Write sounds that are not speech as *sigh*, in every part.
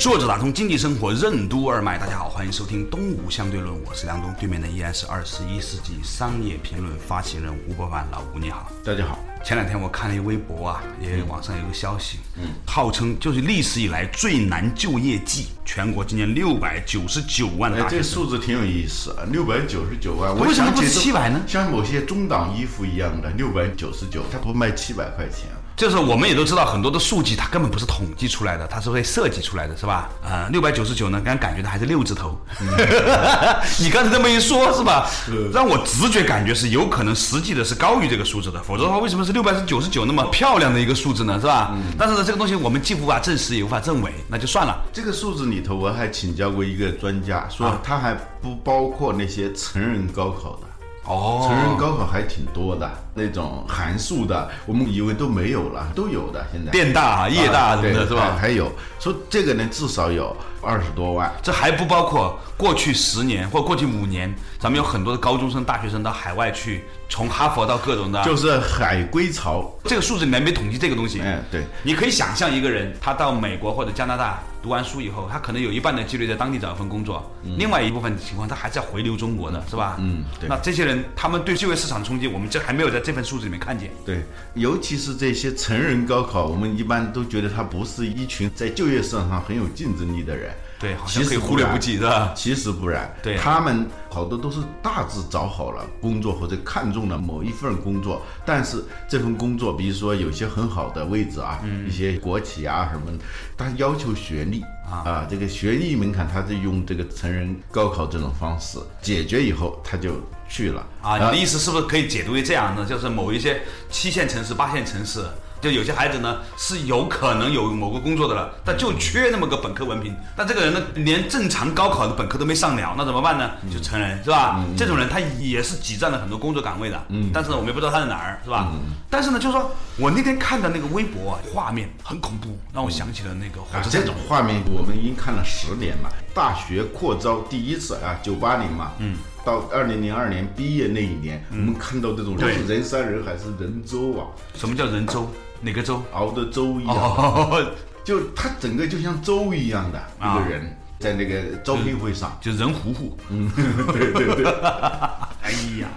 坐着打通经济生活任督二脉，大家好，欢迎收听东吴相对论，我是梁东，对面的依然是二十一世纪商业评论发起人吴伯凡，老吴你好，大家好。前两天我看了一微博啊，也网上有个消息，嗯，号称就是历史以来最难就业季，全国今年六百九十九万大哎，这数字挺有意思啊，六百九十九万。为什么不是我想起700呢像某些中档衣服一样的，六百九十九，它不卖七百块钱。就是我们也都知道，很多的数据它根本不是统计出来的，它是会设计出来的，是吧？啊、6六百九十九呢，刚感觉它还是六字头。*laughs* 你刚才这么一说，是吧？让我直觉感觉是有可能实际的是高于这个数字的，否则的话，为什么是六百九十九那么漂亮的一个数字呢？是吧？但是呢，这个东西我们既无法证实，也无法证伪，那就算了。这个数字里头，我还请教过一个专家，说啊它还不包括那些成人高考的。哦成人高考还挺多的，那种函数的，我们以为都没有了，都有的。现在电大啊、业大什么的，对是吧？还有说这个呢，至少有二十多万。这还不包括过去十年或过去五年，咱们有很多的高中生、大学生到海外去，从哈佛到各种的，就是海归潮，这个数字里面没统计这个东西。嗯，对，你可以想象一个人，他到美国或者加拿大读完书以后，他可能有一半的几率在当地找一份工作，另外一部分情况他还是要回流中国的，是吧？嗯对那这些人，他们对就业市场冲击，我们这还没有在这份数字里面看见。对，尤其是这些成人高考，我们一般都觉得他不是一群在就业市场上很有竞争力的人。对好像其实可以忽略不计是吧其实不然，对。啊他们好多都是大致找好了工作或者看中了某一份工作，但是这份工作，比如说有些很好的位置啊，嗯。一些国企啊什么，他要求学历啊。这个学历门槛，他是用这个成人高考这种方式解决以后，他就去了。啊，你的意思是不是可以解读为这样呢？就是某一些七线城市、八线城市，就有些孩子呢是有可能有某个工作的了，但就缺那么个本科文凭，但这个人呢连正常高考的本科都没上了，那怎么办呢？就成人是吧？这种人他也是挤占了很多工作岗位的，嗯，但是呢我们也不知道他在哪儿，是吧？但是呢，就是说我那天看的那个微博啊，画面很恐怖，让我想起了那个火啊，车站这种画面我们已经看了十年了。大学扩招第一次啊，九八年嘛，嗯，到二零零二年毕业那一年，我们看到这种人山人海，是人舟啊，什么叫人州？哪个粥？熬的粥一样，哦，*laughs* 就他整个就像粥一样的啊一个人，在那个招聘会上，就人糊糊。嗯，对 *laughs* 对对，*laughs* 哎呀，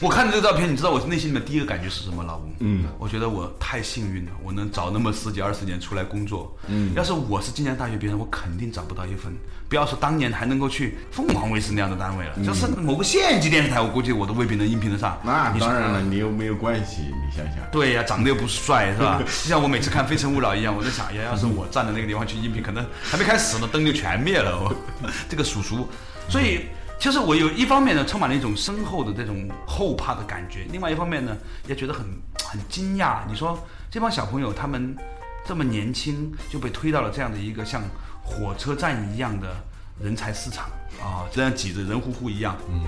我看这个照片，你知道我内心里面第一个感觉是什么？老吴，嗯，我觉得我太幸运了，我能找那么十几二十年出来工作。嗯，要是我是今年大学毕业生，我肯定找不到一份，不要说当年还能够去凤凰卫视那样的单位了，就是某个县级电视台，我估计我都未必能应聘得上。嗯那你当然了，你又没有关系，你想想，对呀、长得又不帅，是吧？*laughs* 就像我每次看《非诚勿扰》一样，我在想，哎呀，要是我站在那个地方去应聘，可能还没开始呢，灯就全灭了。我 *laughs* 这个叔叔，所以其实我有一方面呢，充满了一种深厚的这种后怕的感觉；，另外一方面呢，也觉得很很惊讶。你说这帮小朋友他们这么年轻就被推到了这样的一个像火车站一样的人才市场啊，这样挤得人乎乎一样，嗯，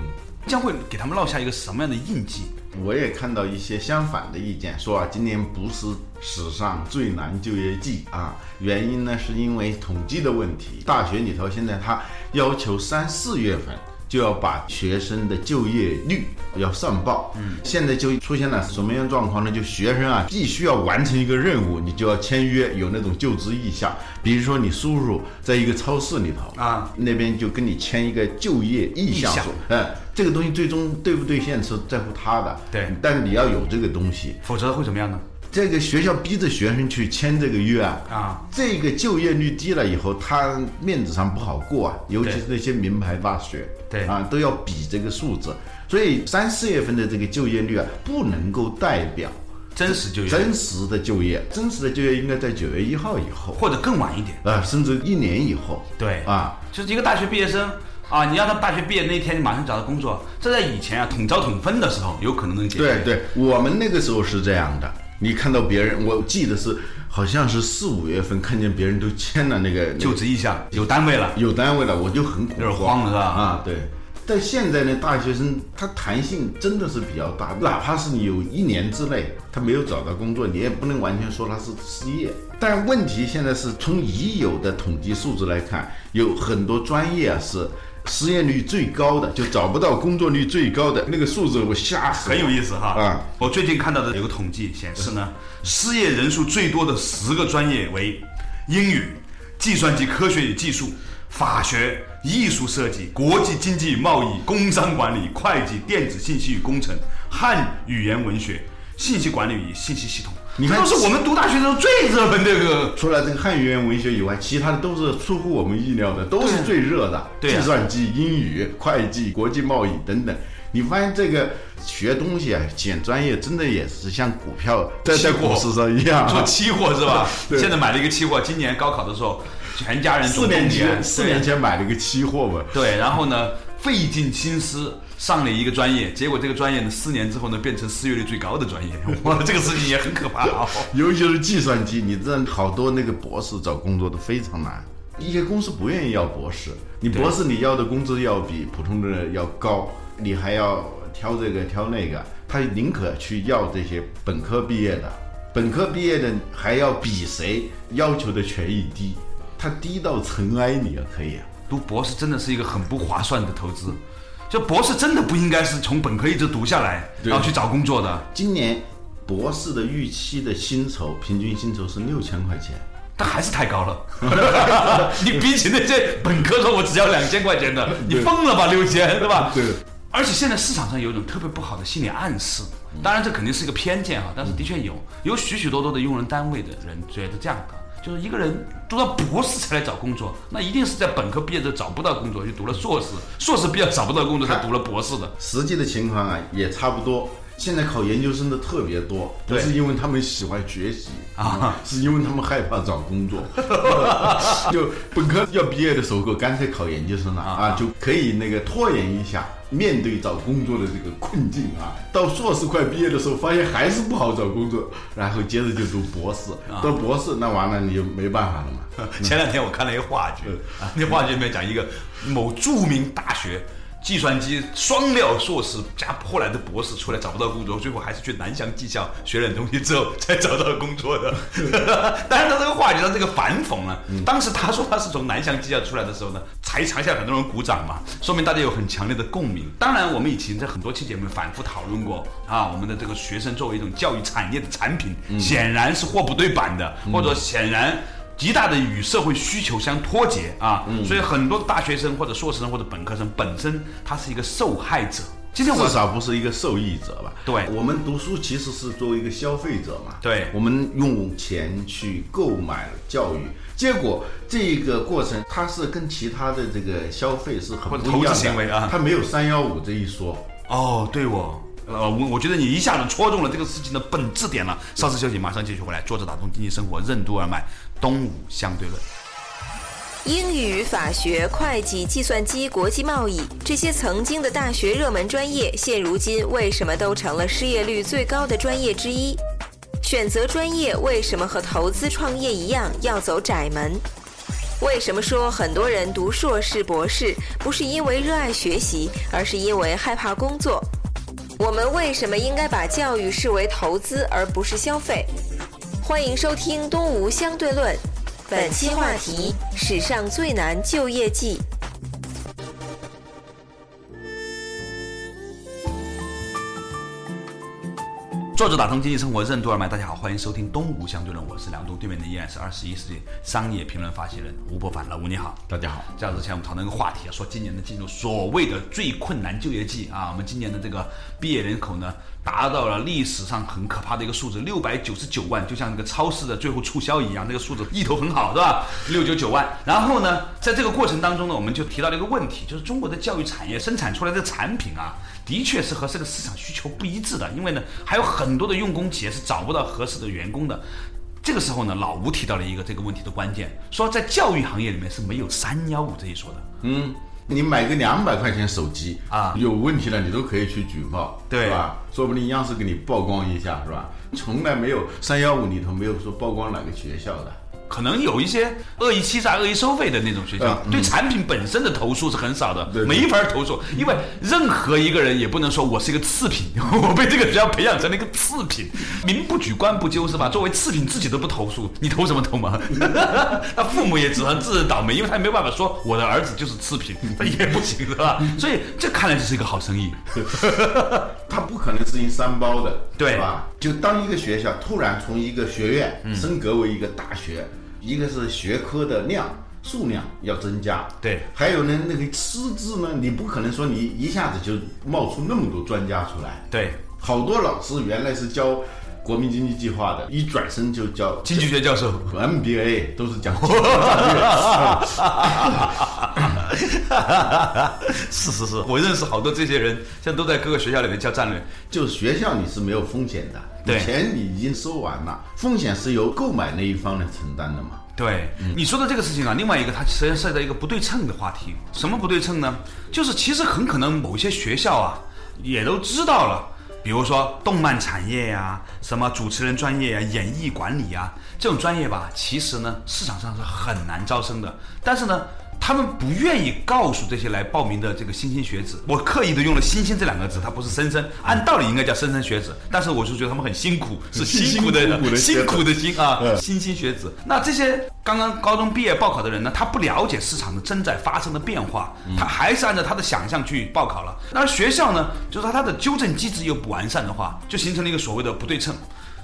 将会给他们落下一个什么样的印记？我也看到一些相反的意见，说啊，今年不是史上最难就业季啊，原因呢是因为统计的问题，大学里头现在他要求三四月份。就要把学生的就业率要上报，嗯，现在就出现了什么样状况呢？就学生啊，必须要完成一个任务，你就要签约，有那种就职意向。比如说你叔叔在一个超市里头啊，那边就跟你签一个就业意向书，嗯，这个东西最终兑不兑现是在乎他的，对但你要有这个东西。否则会怎么样呢？这个学校逼着学生去签这个约啊，啊，这个就业率低了以后，他面子上不好过啊，尤其是那些名牌大学，对。啊，都要比这个数字，所以三四月份的这个就业率啊，不能够代表真实就业，真实的就业，真实的就业应该在九月一号以后，或者更晚一点。啊，甚至一年以后，对。啊，就是一个大学毕业生啊，你让他大学毕业那一天马上找到工作，这在以前啊统招统分的时候有可能能解决。对对，我们那个时候是这样的，你看到别人，我记得是好像是四五月份看见别人都签了那个就职意向有单位了，有单位了，我就很恐有点慌了是吧？啊，对。但现在呢，大学生他弹性真的是比较大，哪怕是你有一年之内他没有找到工作，你也不能完全说他是失业。但问题现在是从已有的统计数字来看，有很多专业啊是失业率最高的，就找不到工作率最高的那个数字，我吓死了。很有意思哈啊！我最近看到的有个统计显示呢，失业人数最多的十个专业为英语、计算机科学与技术、法学。艺术设计、国际经济贸易、工商管理、会计、电子信息与工程、汉语言文学、信息管理与信息系统，你看都是我们读大学的时候最热门这个。除了这个汉语言文学以外，其他的都是出乎我们意料的，都是最热的。对，计算机、英语、会计、国际贸易等等。你发现这个学东西啊，选专业真的也是像股票在在股市上一样，做期货是吧？*laughs* 对。现在买了一个期货，今年高考的时候。全家人四年前，四年前买了一个期货嘛。对，然后呢，费尽心思上了一个专业，结果这个专业呢，四年之后呢，变成失业率最高的专业。*laughs* 哇，这个事情也很可怕啊！*laughs* 尤其是计算机，你知道好多那个博士找工作都非常难，一些公司不愿意要博士。你博士你要的工资要比普通的人要高，你还要挑这个挑那个，他宁可去要这些本科毕业的，本科毕业的还要比谁要求的权益低。他低到尘埃里啊，可以啊。读博士真的是一个很不划算的投资，就博士真的不应该是从本科一直读下来，然后去找工作的。今年博士的预期的薪酬，平均薪酬是六千块钱，但还是太高了。*laughs* 你比起那些本科说我只要两千块钱的，*laughs* 你疯了吧？六千，对吧？对。而且现在市场上有一种特别不好的心理暗示，当然这肯定是一个偏见哈，但是的确有，有许许多多的用人单位的人觉得这样的。就是一个人读到博士才来找工作，那一定是在本科毕业的找不到工作，就读了硕士，硕士毕业找不到工作才读了博士的。实际的情况啊，也差不多。现在考研究生的特别多，不是因为他们喜欢学习啊，是因为他们害怕找工作。*laughs* *laughs* 就本科要毕业的时候，干脆考研究生了啊，就可以那个拖延一下。面对找工作的这个困境啊，到硕士快毕业的时候，发现还是不好找工作，然后接着就读博士，读博士那完了你就没办法了嘛。*laughs* 前两天我看了一个话剧，啊，*laughs* 那话剧里面讲一个某著名大学。计算机双料硕士加破来的博士出来找不到工作，最后还是去南翔技校学点东西之后才找到工作的。*laughs* 当然，他这个话题上这个反讽呢，当时他说他是从南翔技校出来的时候呢，才场下很多人鼓掌嘛，说明大家有很强烈的共鸣。当然，我们以前在很多期节目反复讨论过啊，我们的这个学生作为一种教育产业的产品，显然是货不对版的，或者显然。极大的与社会需求相脱节啊，所以很多大学生或者硕士生或者本科生本身他是一个受害者。今天至少不是一个受益者吧？对，我们读书其实是作为一个消费者嘛。对，我们用钱去购买教育，结果这个过程它是跟其他的这个消费是很不一样的，它没有三幺五这一说。哦，对哦。呃，我我觉得你一下子戳中了这个事情的本质点了。稍事休息，马上继续回来。坐着打通经济生活任督二脉，东吴相对论。英语、法学、会计、计算机、国际贸易这些曾经的大学热门专业，现如今为什么都成了失业率最高的专业之一？选择专业为什么和投资创业一样要走窄门？为什么说很多人读硕士、博士不是因为热爱学习，而是因为害怕工作？我们为什么应该把教育视为投资而不是消费？欢迎收听《东吴相对论》，本期话题：史上最难就业季。作者打通经济生活任督二脉，大家好，欢迎收听东吴相对论，我是梁东，对面的依然是二十一世纪商业评论发起人吴伯凡，老吴你好，大家好。在之前我们讨论一个话题啊，说今年的进入所谓的最困难就业季啊，我们今年的这个毕业人口呢。达到了历史上很可怕的一个数字，六百九十九万，就像那个超市的最后促销一样，那个数字意头很好，是吧？六九九万。然后呢，在这个过程当中呢，我们就提到了一个问题，就是中国的教育产业生产出来的产品啊，的确是和这个市场需求不一致的，因为呢，还有很多的用工企业是找不到合适的员工的。这个时候呢，老吴提到了一个这个问题的关键，说在教育行业里面是没有三幺五这一说的。嗯。你买个两百块钱手机啊有问题了你都可以去举报，对吧？说不定央视给你曝光一下，是吧？从来没有三幺五里头没有说曝光哪个学校的。可能有一些恶意欺诈、恶意收费的那种学校，嗯对产品本身的投诉是很少的，没法投诉，因为任何一个人也不能说我是一个次品，*laughs* 我被这个学校培养成了一个次品，民不举，官不究，是吧？作为次品自己都不投诉，你投什么投嘛？*laughs* 那父母也只能自认倒霉，因为他也没有办法说我的儿子就是次品，他 *laughs* 也不行，是吧？所以这看来就是一个好生意。他不可能是因三包的，对吧？就当一个学校突然从一个学院嗯升格为一个大学，一个是学科的量数量要增加，对还有呢那个师资呢，你不可能说你一下子就冒出那么多专家出来，对，好多老师原来是教国民经济计划的，一转身就教经济学教授。*laughs* MBA 都是讲经济战略，*laughs* 是是是，我认识好多这些人，现在都在各个学校里面教战略。就学校你是没有风险的，对钱你已经收完了，风险是由购买那一方来承担的嘛。对，你说的这个事情啊，另外一个它实际上涉及到一个不对称的话题。什么不对称呢？就是其实很可能某些学校啊，也都知道了，比如说动漫产业呀、什么主持人专业呀、演艺管理呀这种专业吧，其实呢市场上是很难招生的。但是呢，他们不愿意告诉这些来报名的这个莘莘学子，我刻意的用了“莘莘”这两个字，它不是“莘莘”，按道理应该叫“莘莘学子”，但是我就觉得他们很辛苦，是辛苦的辛苦的辛苦的辛啊，嗯莘莘学子。那这些刚刚高中毕业报考的人呢，他不了解市场的正在发生的变化，他还是按照他的想象去报考了。那学校呢，就是说他的纠正机制又不完善的话，就形成了一个所谓的不对称。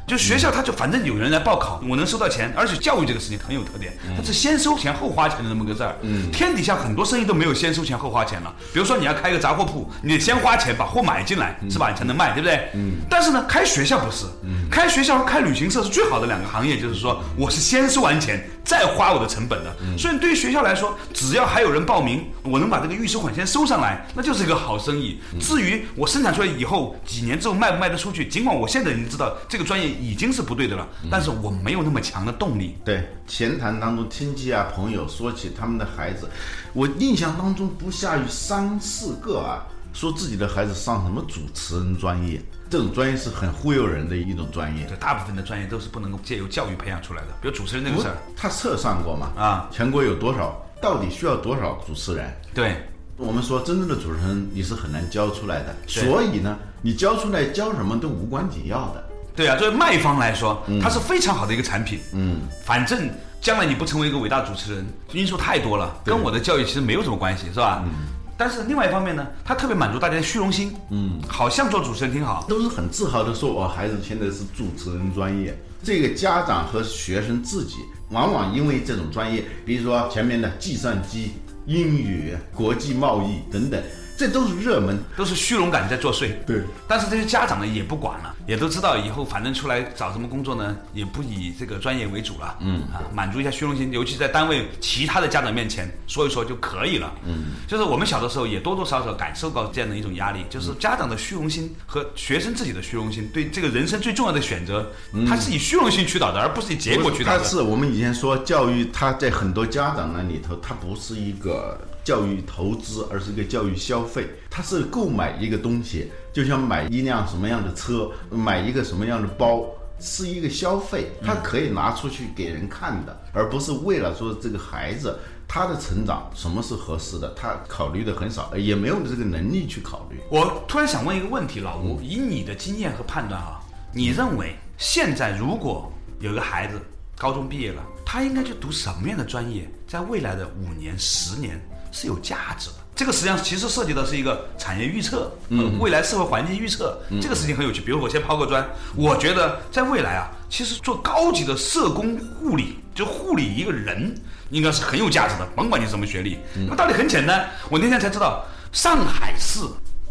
就学校，他就反正有人来报考，我能收到钱，而且教育这个事情很有特点，它是先收钱后花钱的那么个事儿。嗯，天底下很多生意都没有先收钱后花钱了。比如说你要开个杂货铺，你得先花钱把货买进来，是吧？你才能卖，对不对？嗯。但是呢，开学校不是，开学校和开旅行社是最好的两个行业，就是说我是先收完钱再花我的成本的。所以对于学校来说，只要还有人报名，我能把这个预收款先收上来，那就是一个好生意。至于我生产出来以后几年之后卖不卖得出去，尽管我现在已经知道这个专业已经是不对的了，但是我没有那么强的动力。对，闲谈当中亲戚啊朋友说起他们的孩子，我印象当中不下于三四个啊，说自己的孩子上什么主持人专业，这种专业是很忽悠人的一种专业对，。大部分的专业都是不能够借由教育培养出来的，比如主持人那个事儿。他测算过嘛？啊，全国有多少？到底需要多少主持人？对，我们说真正的主持人你是很难教出来的，所以呢，你教出来教什么都无关紧要的。对啊，作为卖方来说，它是非常好的一个产品。嗯，反正将来你不成为一个伟大主持人，因素太多了，跟我的教育其实没有什么关系，是吧？嗯。但是另外一方面呢，它特别满足大家的虚荣心。嗯，好像做主持人挺好。都是很自豪的说，我孩子现在是主持人专业。这个家长和学生自己，往往因为这种专业，比如说前面的计算机、英语、国际贸易等等，这都是热门。都是虚荣感在作祟。对，但是这些家长呢也不管了，也都知道以后反正出来找什么工作呢，也不以这个专业为主了。嗯啊，满足一下虚荣心，尤其在单位其他的家长面前说一说就可以了。嗯，就是我们小的时候也多多少少感受到这样的一种压力，就是家长的虚荣心和学生自己的虚荣心，对这个人生最重要的选择，它是以虚荣心驱导的，而不是以结果驱导它的。是我们以前说教育，它在很多家长那里头，它不是一个教育投资，而是一个教育消费。它是购买一个东西，就像买一辆什么样的车，买一个什么样的包，是一个消费，它可以拿出去给人看的，而不是为了说这个孩子。他的成长什么是合适的，他考虑的很少，也没有这个能力去考虑。我突然想问一个问题，老吴，以你的经验和判断啊，你认为现在如果有个孩子高中毕业了，他应该去读什么样的专业，在未来的五年、十年是有价值的？这个实际上其实涉及的是一个产业预测，嗯，未来社会环境预测，这个事情很有趣。比如我先抛个砖，我觉得在未来啊，其实做高级的社工护理，就护理一个人，应该是很有价值的，甭管你什么学历。那道理很简单，我那天才知道，上海市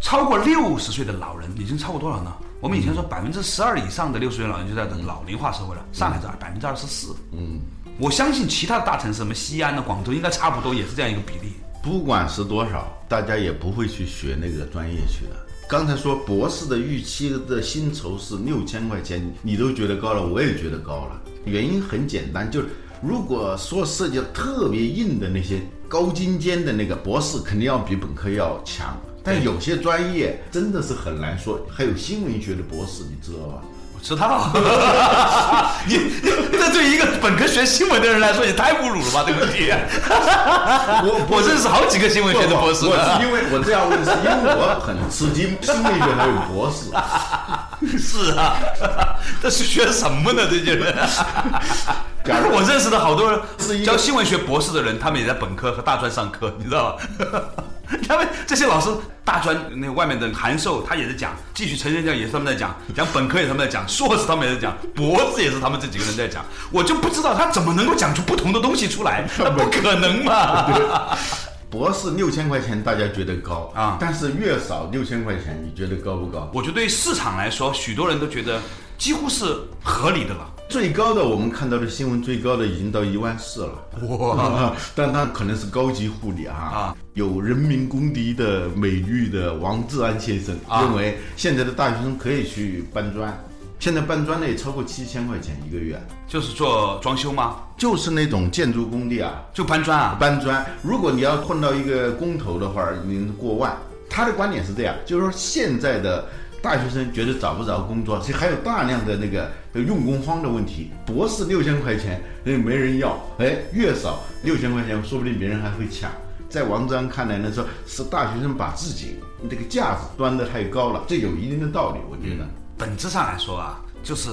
超过六十岁的老人已经超过多少呢？我们以前说百分之十二以上的六十岁老人就在老龄化社会了，上海是百分之二十四。嗯，我相信其他的大城市，什么西安的、广州，应该差不多也是这样一个比例。不管是多少，大家也不会去学那个专业去的。刚才说博士的预期的薪酬是六千块钱，你都觉得高了，我也觉得高了。原因很简单，就是如果说涉及到特别硬的那些高精尖的那个博士，肯定要比本科要强。但有些专业真的是很难说，还有新闻学的博士，你知道吧？知道，*laughs* 你这对一个本科学新闻的人来说也太侮辱了吧？这个问题，我 *laughs* 我认识好几个新闻学的博士我，是因为我这样问，是因为我很吃惊，新闻学还有博士。*laughs* 是啊，这是学什么呢？这些人，但是我认识的好多是教新闻学博士的人，他们也在本科和大专上课，你知道吧？*laughs* 他们这些老师，大专那个外面的函授，他也在讲；继续成人教也是他们在讲，讲本科也是他们在讲，硕士他们也在讲，博士也是他们这几个人在讲。我就不知道他怎么能够讲出不同的东西出来，*laughs* 那不可能嘛？*laughs* 博士六千块钱大家觉得高啊但是月嫂六千块钱，你觉得高不高？我觉得对市场来说，许多人都觉得几乎是合理的了。最高的我们看到的新闻，最高的已经到一万四了。哇！*laughs* 但它可能是高级护理啊。啊有人民公敌的美誉的王志安先生、啊认为，现在的大学生可以去搬砖，现在搬砖的也超过七千块钱一个月，就是做装修吗？就是那种建筑工地啊，就搬砖啊？搬砖，如果你要混到一个工头的话，你过万。他的观点是这样，就是说现在的大学生觉得找不着工作，其实还有大量的那个用工荒的问题。博士六千块钱，那，没人要，哎，月嫂六千块钱，说不定别人还会抢。在王章看来呢，说是大学生把自己这个架子端得太高了，这有一定的道理，我觉得。本质上来说啊，就是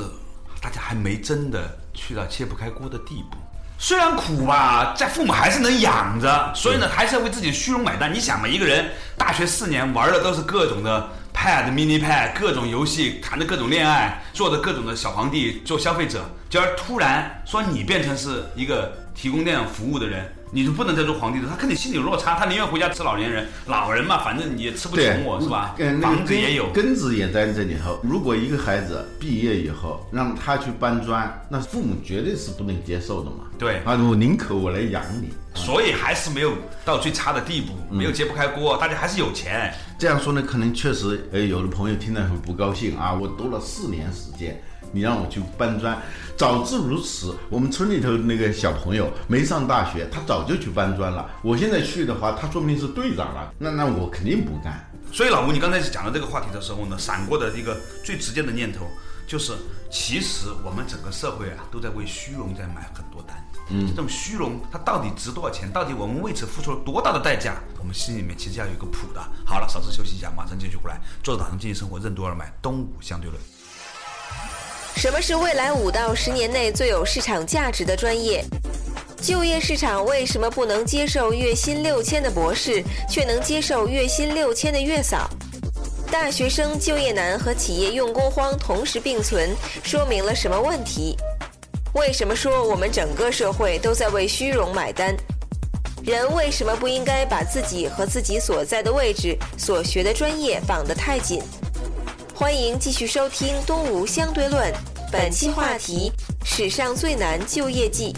大家还没真的去到揭不开锅的地步。虽然苦吧，在父母还是能养着，所以呢，还是要为自己虚荣买单。你想嘛，一个人大学四年玩的都是各种的 pad、mini pad，各种游戏，谈的各种恋爱，做的各种的小皇帝，做消费者。今儿突然说你变成是一个提供那样服务的人，你就不能再做皇帝了，他肯定心里有落差，他宁愿回家吃老年人。老人嘛，反正你也吃不穷我是吧房子也有，根子也在这里头。如果一个孩子毕业以后让他去搬砖，那父母绝对是不能接受的嘛。对啊，我宁可我来养你。所以还是没有到最差的地步，没有揭不开锅，大家还是有钱。这样说呢，可能确实，呃，有的朋友听了很不高兴啊。我读了四年时间，你让我去搬砖，早知如此，我们村里头那个小朋友没上大学，他早就去搬砖了。我现在去的话，他说不定是队长了，那那我肯定不干。所以老吴，你刚才讲到这个话题的时候呢，闪过的一个最直接的念头就是，其实我们整个社会啊，都在为虚荣在买很。嗯，这种虚荣它到底值多少钱？到底我们为此付出了多大的代价？我们心里面其实要有一个谱的。好了，稍事休息一下，马上继续回来。坐着打通经济生活，任督二脉，东吴相对论。什么是未来五到十年内最有市场价值的专业？就业市场为什么不能接受月薪六千的博士，却能接受月薪六千的月嫂？大学生就业难和企业用工荒同时并存，说明了什么问题？为什么说我们整个社会都在为虚荣买单？人为什么不应该把自己和自己所在的位置、所学的专业绑得太紧？欢迎继续收听《东吴相对论》，本期话题：史上最难就业季。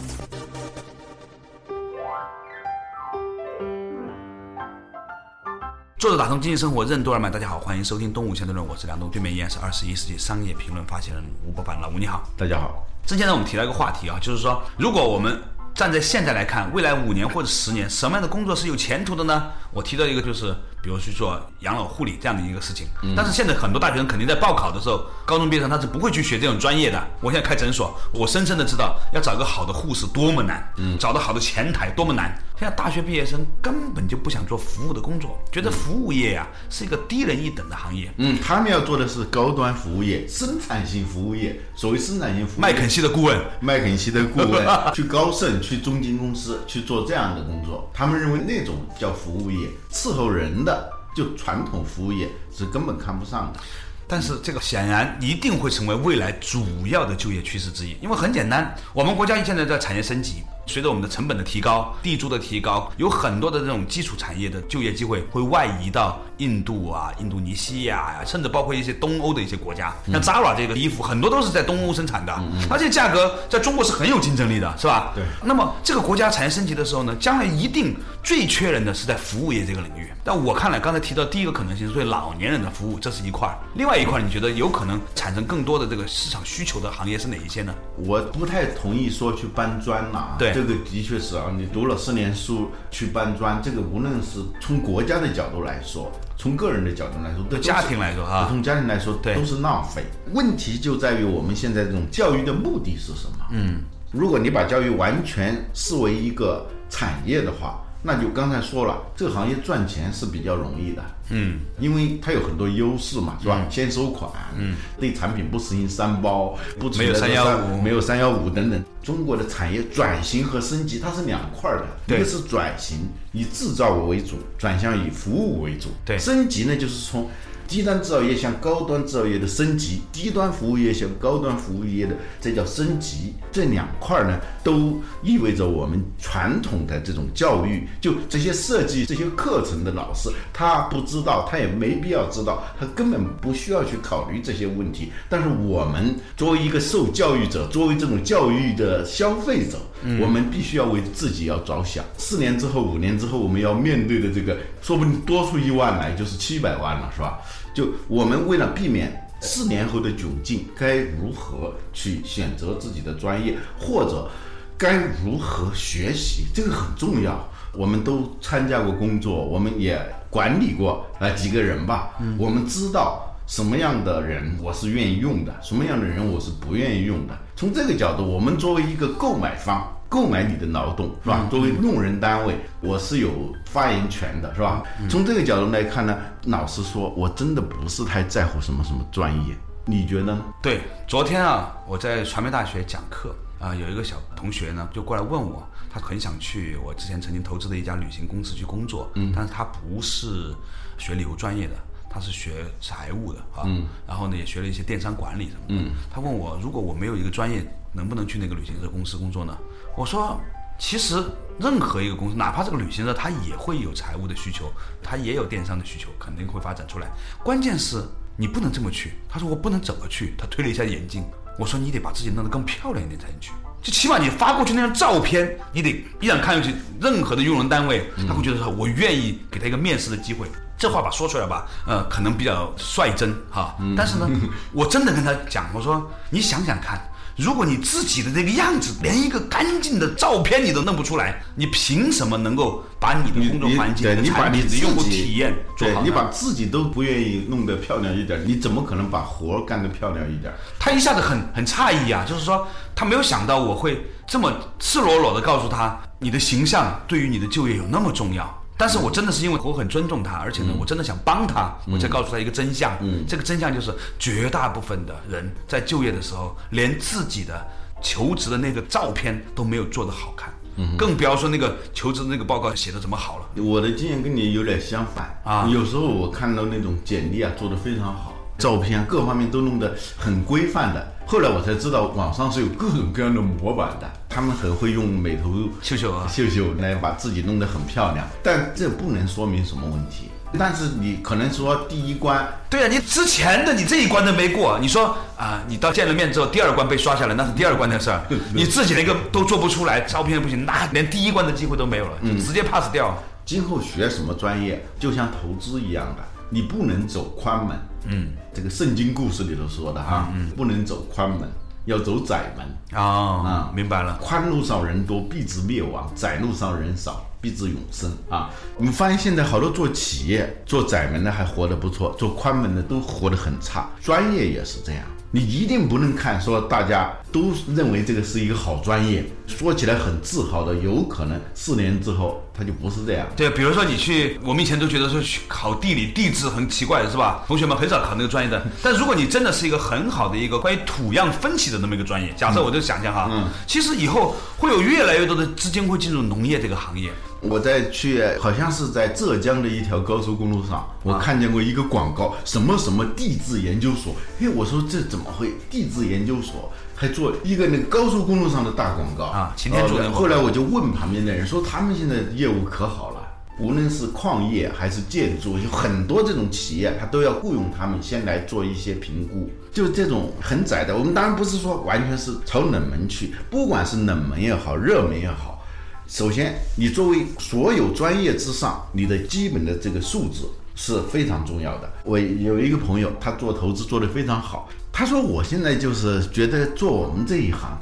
作者打通经济生活任督二脉，大家好，欢迎收听《东吴相对论》，我是梁东，对面依然是二十一世纪商业评论发行人吴伯凡，老吴你好。大家好，之前呢，我们提到一个话题啊，就是说，如果我们站在现在来看，未来五年或者十年，什么样的工作是有前途的呢？我提到一个就是，比如去做养老护理这样的一个事情。但是现在很多大学生肯定在报考的时候，高中毕业生他是不会去学这种专业的。我现在开诊所，我深深的知道要找个好的护士多么难，嗯找到好的前台多么难。现在大学毕业生根本就不想做服务的工作，觉得服务业呀、是一个低人一等的行业。嗯，他们要做的是高端服务业、生产性服务业。所谓生产性服务业，麦肯锡的顾问，麦肯锡的顾问去高盛、去中金公司去做这样的工作，他们认为那种叫服务业，伺候人的就传统服务业是根本看不上的。但是这个显然一定会成为未来主要的就业趋势之一，因为很简单，我们国家现在在产业升级，随着我们的成本的提高、地租的提高，有很多的这种基础产业的就业机会会外移到印度啊、印度尼西亚呀、甚至包括一些东欧的一些国家。像 Zara 这个衣服，很多都是在东欧生产的，而且价格在中国是很有竞争力的，是吧？对那么这个国家产业升级的时候呢，将来一定最缺人的是在服务业这个领域。但我看来，刚才提到第一个可能性是对老年人的服务，这是一块儿；另外一块儿，你觉得有可能产生更多的这个市场需求的行业是哪一些呢？我不太同意说去搬砖了啊，对这个的确是啊，你读了四年书去搬砖，这个无论是从国家的角度来说，从个人的角度来说，对家庭来说哈从家庭来说对都是浪费。问题就在于我们现在这种教育的目的是什么？嗯，如果你把教育完全视为一个产业的话，那就刚才说了，这个行业赚钱是比较容易的。嗯，因为它有很多优势嘛，是吧？先收款，嗯，对产品不实行三包，不没有三幺五没有三幺五等等。中国的产业转型和升级它是两块儿的，一个是转型，以制造为主，转向以服务为主。对升级呢就是从低端制造业向高端制造业的升级，低端服务业向高端服务业的这叫升级。这两块儿呢，都意味着我们传统的这种教育，就这些设计这些课程的老师，他不知道，他也没必要知道，他根本不需要去考虑这些问题。但是我们作为一个受教育者，作为这种教育的消费者，我们必须要为自己要着想。四年之后、五年之后，我们要面对的这个，说不定多出一万来就是七百万了，是吧？就我们为了避免四年后的窘境，该如何去选择自己的专业，或者该如何学习，这个很重要。我们都参加过工作，我们也管理过啊几个人吧，我们知道什么样的人我是愿意用的，什么样的人我是不愿意用的。从这个角度，我们作为一个购买方。购买你的劳动是吧？作为用人单位，我是有发言权的，是吧？从这个角度来看呢，老实说，我真的不是太在乎什么什么专业。你觉得呢？对，昨天啊，我在传媒大学讲课啊、有一个小同学呢就过来问我，他很想去我之前曾经投资的一家旅行公司去工作，嗯，但是他不是学旅游专业的。他是学财务的啊，嗯，然后呢也学了一些电商管理什么的。嗯，他问我，如果我没有一个专业，能不能去那个旅行社公司工作呢？我说，其实任何一个公司，哪怕这个旅行社，它也会有财务的需求，它也有电商的需求，肯定会发展出来。关键是你不能这么去。他说我不能怎么去？他推了一下眼镜。我说你得把自己弄得更漂亮一点才能去。就起码你发过去那张照片，你得一眼看上去，任何的用人单位他会觉得说，我愿意给他一个面试的机会。这话吧说出来吧，呃，可能比较率真哈，但是呢，*laughs* 我真的跟他讲，我说你想想看。如果你自己的这个样子，连一个干净的照片你都弄不出来，你凭什么能够把你的工作环境、对你把你自产品的用户体验做好？对你把自己都不愿意弄得漂亮一点，你怎么可能把活干得漂亮一点？他一下子很很诧异啊，就是说他没有想到我会这么赤裸裸的告诉他，你的形象对于你的就业有那么重要。但是我真的是因为我很尊重他，而且呢，我真的想帮他，我才告诉他一个真相。这个真相就是，绝大部分的人在就业的时候，连自己的求职的那个照片都没有做得好看，更不要说那个求职的那个报告写的怎么好了。我的经验跟你有点相反。啊。有时候我看到那种简历啊做得非常好，照片各方面都弄得很规范的。后来我才知道网上是有各种各样的模板的，他们很会用美图秀秀啊秀秀来把自己弄得很漂亮，但这不能说明什么问题。但是你可能说第一关对啊，你之前的你这一关都没过，你说啊，你到见了面之后，第二关被刷下来，那是第二关的事儿，*laughs* 你自己那个都做不出来，照片不行，那连第一关的机会都没有了，就直接 pass 掉。今后学什么专业，就像投资一样的，你不能走宽门。嗯，这个圣经故事里头说的哈，不能走宽门，要走窄门。哦，啊明白了。宽路上人多，必致灭亡；窄路上人少，必致永生啊！我们发现现在好多做企业、做窄门的还活得不错，做宽门的都活得很差。专业也是这样，你一定不能看说大家都认为这个是一个好专业，说起来很自豪的，有可能四年之后它就不是这样。对，比如说你去，我们以前都觉得说去考地理、地质很奇怪的是吧？同学们很少考那个专业的。*laughs* 但如果你真的是一个很好的一个关于土样分析的那么一个专业，假设我就想象哈，嗯其实以后会有越来越多的资金会进入农业这个行业。我在去，好像是在浙江的一条高速公路上，我看见过一个广告，什么什么地质研究所。嘿，我说这怎么会？地质研究所还做一个那个高速公路上的大广告啊擎天柱后来我就问旁边的人说，他们现在业务可好了。无论是矿业还是建筑，有很多这种企业，他都要雇佣他们先来做一些评估，就这种很窄的。我们当然不是说完全是朝冷门去，不管是冷门也好，热门也好，首先你作为所有专业之上，你的基本的这个素质是非常重要的。我有一个朋友，他做投资做得非常好，他说我现在就是觉得做我们这一行。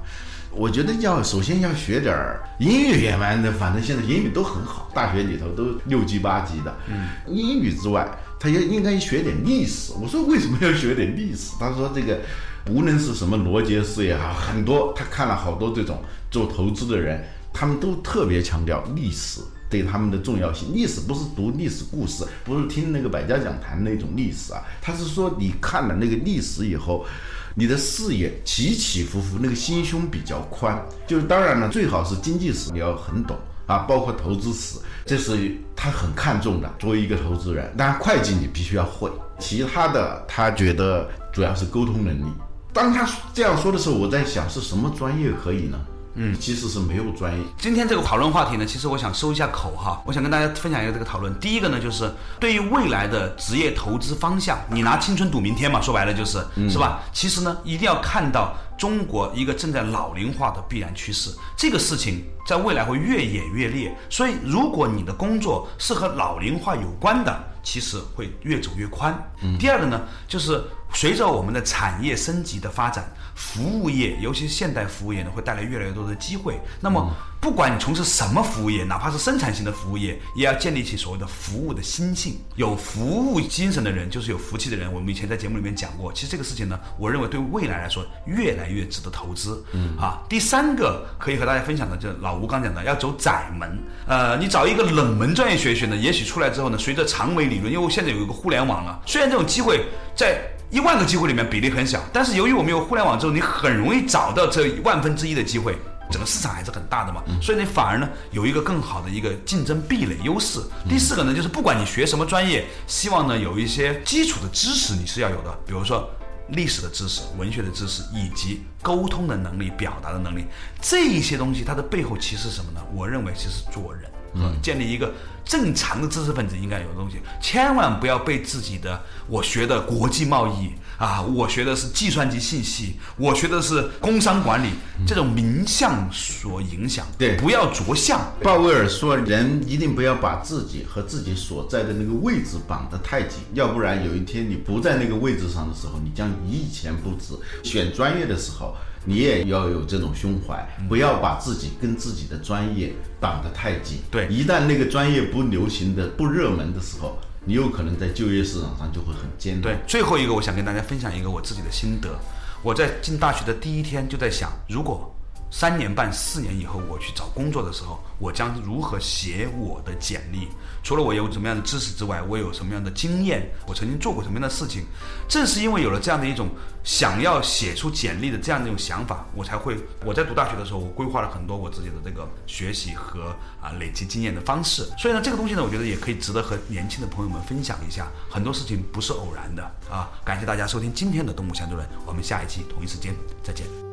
我觉得要首先要学点儿英语也完的，反正现在英语都很好，大学里头都六级八级的。嗯，英语之外，他也应该学点历史。我说为什么要学点历史？他说这个无论是什么罗杰斯也好，很多他看了好多这种做投资的人，他们都特别强调历史对他们的重要性。历史不是读历史故事，不是听那个百家讲坛那种历史啊，他是说你看了那个历史以后。你的视野起起伏伏，那个心胸比较宽。就是当然了，最好是经济史你要很懂啊，包括投资史，这是他很看重的。作为一个投资人，当然会计你必须要会，其他的他觉得主要是沟通能力。当他这样说的时候，我在想是什么专业可以呢？嗯，其实是没有专业。今天这个讨论话题呢，其实我想收一下口哈，我想跟大家分享一个这个讨论。第一个呢，就是对于未来的职业投资方向，你拿青春赌明天嘛，说白了就是，是吧？其实呢，一定要看到中国一个正在老龄化的必然趋势，这个事情在未来会越演越烈。所以，如果你的工作是和老龄化有关的，其实会越走越宽。第二个呢，就是随着我们的产业升级的发展。服务业，尤其是现代服务业呢，会带来越来越多的机会。那么，不管你从事什么服务业，哪怕是生产型的服务业，也要建立起所谓的服务的心性。有服务精神的人，就是有福气的人。我们以前在节目里面讲过，其实这个事情呢，我认为对未来来说，越来越值得投资。嗯啊，第三个可以和大家分享的，就是老吴刚讲的，要走窄门。呃，你找一个冷门专业学学呢，也许出来之后呢，随着长尾理论，因为现在有一个互联网了，虽然这种机会在。一万个机会里面比例很小，但是由于我们有互联网之后，你很容易找到这万分之一的机会，整个市场还是很大的嘛，所以你反而呢有一个更好的一个竞争壁垒优势。第四个呢，就是不管你学什么专业，希望呢有一些基础的知识你是要有的，比如说历史的知识、文学的知识以及沟通的能力、表达的能力，这一些东西它的背后其实是什么呢？我认为其实做人。嗯，建立一个正常的知识分子应该有的东西，千万不要被自己的我学的国际贸易啊，我学的是计算机信息，我学的是工商管理这种名相所影响。对，不要着相。鲍威尔说，人一定不要把自己和自己所在的那个位置绑得太紧，要不然有一天你不在那个位置上的时候，你将一钱不值。选专业的时候。你也要有这种胸怀，不要把自己跟自己的专业绑得太紧。对，一旦那个专业不流行的、不热门的时候，你有可能在就业市场上就会很艰难。对，最后一个，我想跟大家分享一个我自己的心得。我在进大学的第一天就在想，如果。三年半、四年以后，我去找工作的时候，我将如何写我的简历？除了我有什么样的知识之外，我有什么样的经验？我曾经做过什么样的事情？正是因为有了这样的一种想要写出简历的这样的一种想法，我才会我在读大学的时候，我规划了很多我自己的这个学习和啊累积经验的方式。所以呢，这个东西呢，我觉得也可以值得和年轻的朋友们分享一下。很多事情不是偶然的啊！感谢大家收听今天的《动物相对论》，我们下一期同一时间再见。